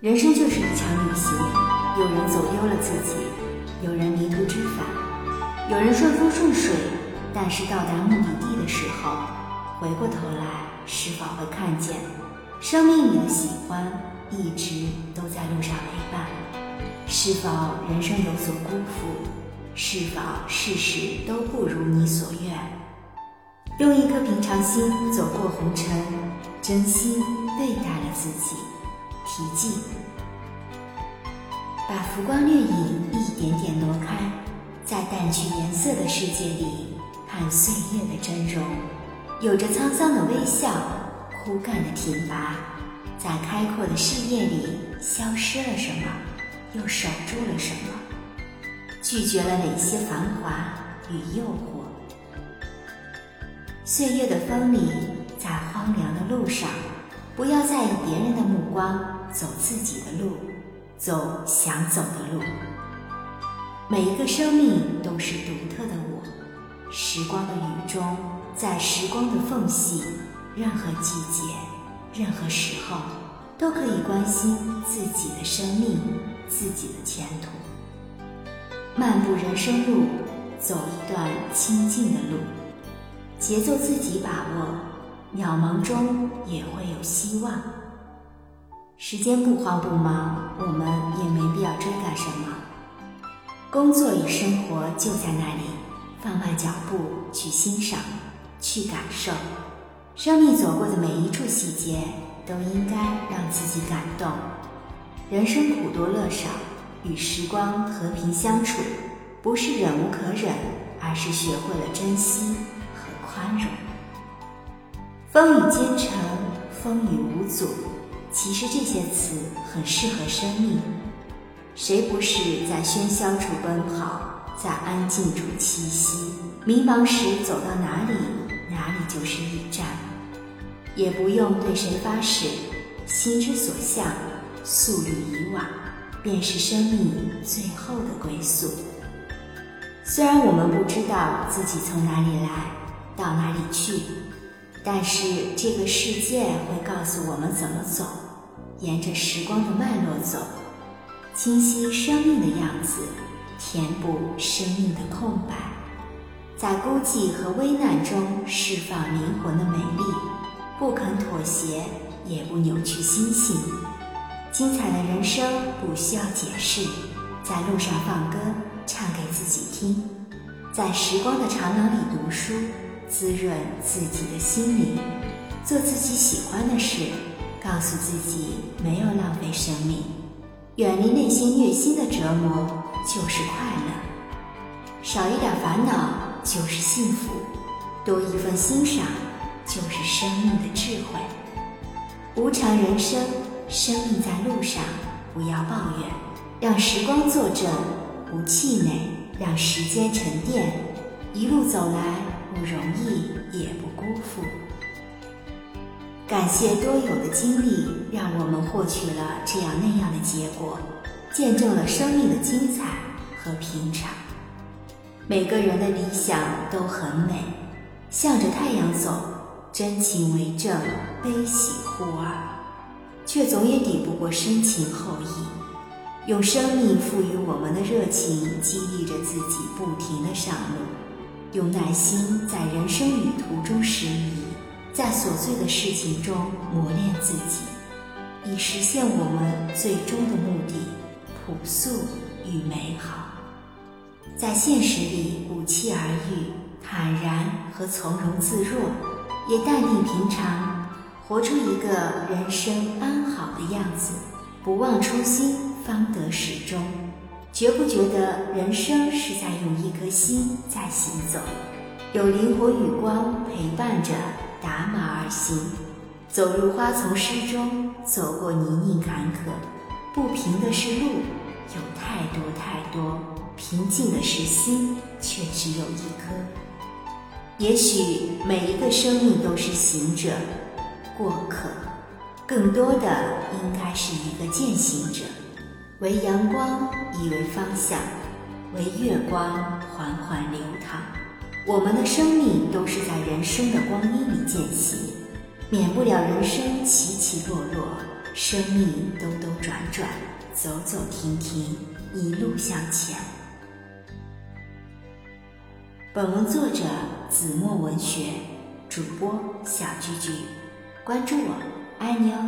人生就是一场旅行，有人走丢了自己，有人迷途知返，有人顺风顺水。但是到达目的地的时候，回过头来，是否会看见，生命里的喜欢一直都在路上陪伴？是否人生有所辜负？是否事事都不如你所愿？用一颗平常心走过红尘，真心对待了自己。题记：把浮光掠影一点点挪开，在淡去颜色的世界里看岁月的真容，有着沧桑的微笑，枯干的挺拔，在开阔的视野里消失了什么，又守住了什么？拒绝了哪些繁华与诱惑？岁月的风里，在荒凉的路上，不要在意别人的目光，走自己的路，走想走的路。每一个生命都是独特的我。时光的雨中，在时光的缝隙，任何季节，任何时候，都可以关心自己的生命，自己的前途。漫步人生路，走一段清静的路，节奏自己把握，渺茫中也会有希望。时间不慌不忙，我们也没必要追赶什么。工作与生活就在那里，放慢脚步去欣赏，去感受。生命走过的每一处细节，都应该让自己感动。人生苦多乐少。与时光和平相处，不是忍无可忍，而是学会了珍惜和宽容。风雨兼程，风雨无阻。其实这些词很适合生命。谁不是在喧嚣处奔跑，在安静处栖息？迷茫时走到哪里，哪里就是驿站。也不用对谁发誓，心之所向，素履以往。便是生命最后的归宿。虽然我们不知道自己从哪里来，到哪里去，但是这个世界会告诉我们怎么走，沿着时光的脉络走，清晰生命的样子，填补生命的空白，在孤寂和危难中释放灵魂的美丽，不肯妥协，也不扭曲心性。精彩的人生不需要解释，在路上放歌，唱给自己听，在时光的长廊里读书，滋润自己的心灵，做自己喜欢的事，告诉自己没有浪费生命，远离那些虐心的折磨就是快乐，少一点烦恼就是幸福，多一份欣赏就是生命的智慧，无常人生。生命在路上，不要抱怨，让时光作证，不气馁，让时间沉淀。一路走来不容易，也不辜负。感谢多有的经历，让我们获取了这样那样的结果，见证了生命的精彩和平常。每个人的理想都很美，向着太阳走，真情为证，悲喜互二。却总也抵不过深情厚谊，用生命赋予我们的热情，激励着自己不停的上路，用耐心在人生旅途中拾遗，在琐碎的事情中磨练自己，以实现我们最终的目的：朴素与美好。在现实里不期而遇，坦然和从容自若，也淡定平常。活出一个人生安好的样子，不忘初心，方得始终。觉不觉得人生是在用一颗心在行走？有灵火与光陪伴着，打马而行，走入花丛诗中，走过泥泞坎坷。不平的是路，有太多太多；平静的是心，却只有一颗。也许每一个生命都是行者。过客，更多的应该是一个践行者，为阳光，以为方向；为月光，缓缓流淌。我们的生命都是在人生的光阴里渐行，免不了人生起起落落，生命兜兜转转，走走停停，一路向前。本文作者：子墨文学，主播：小菊菊。关注我，爱你哦。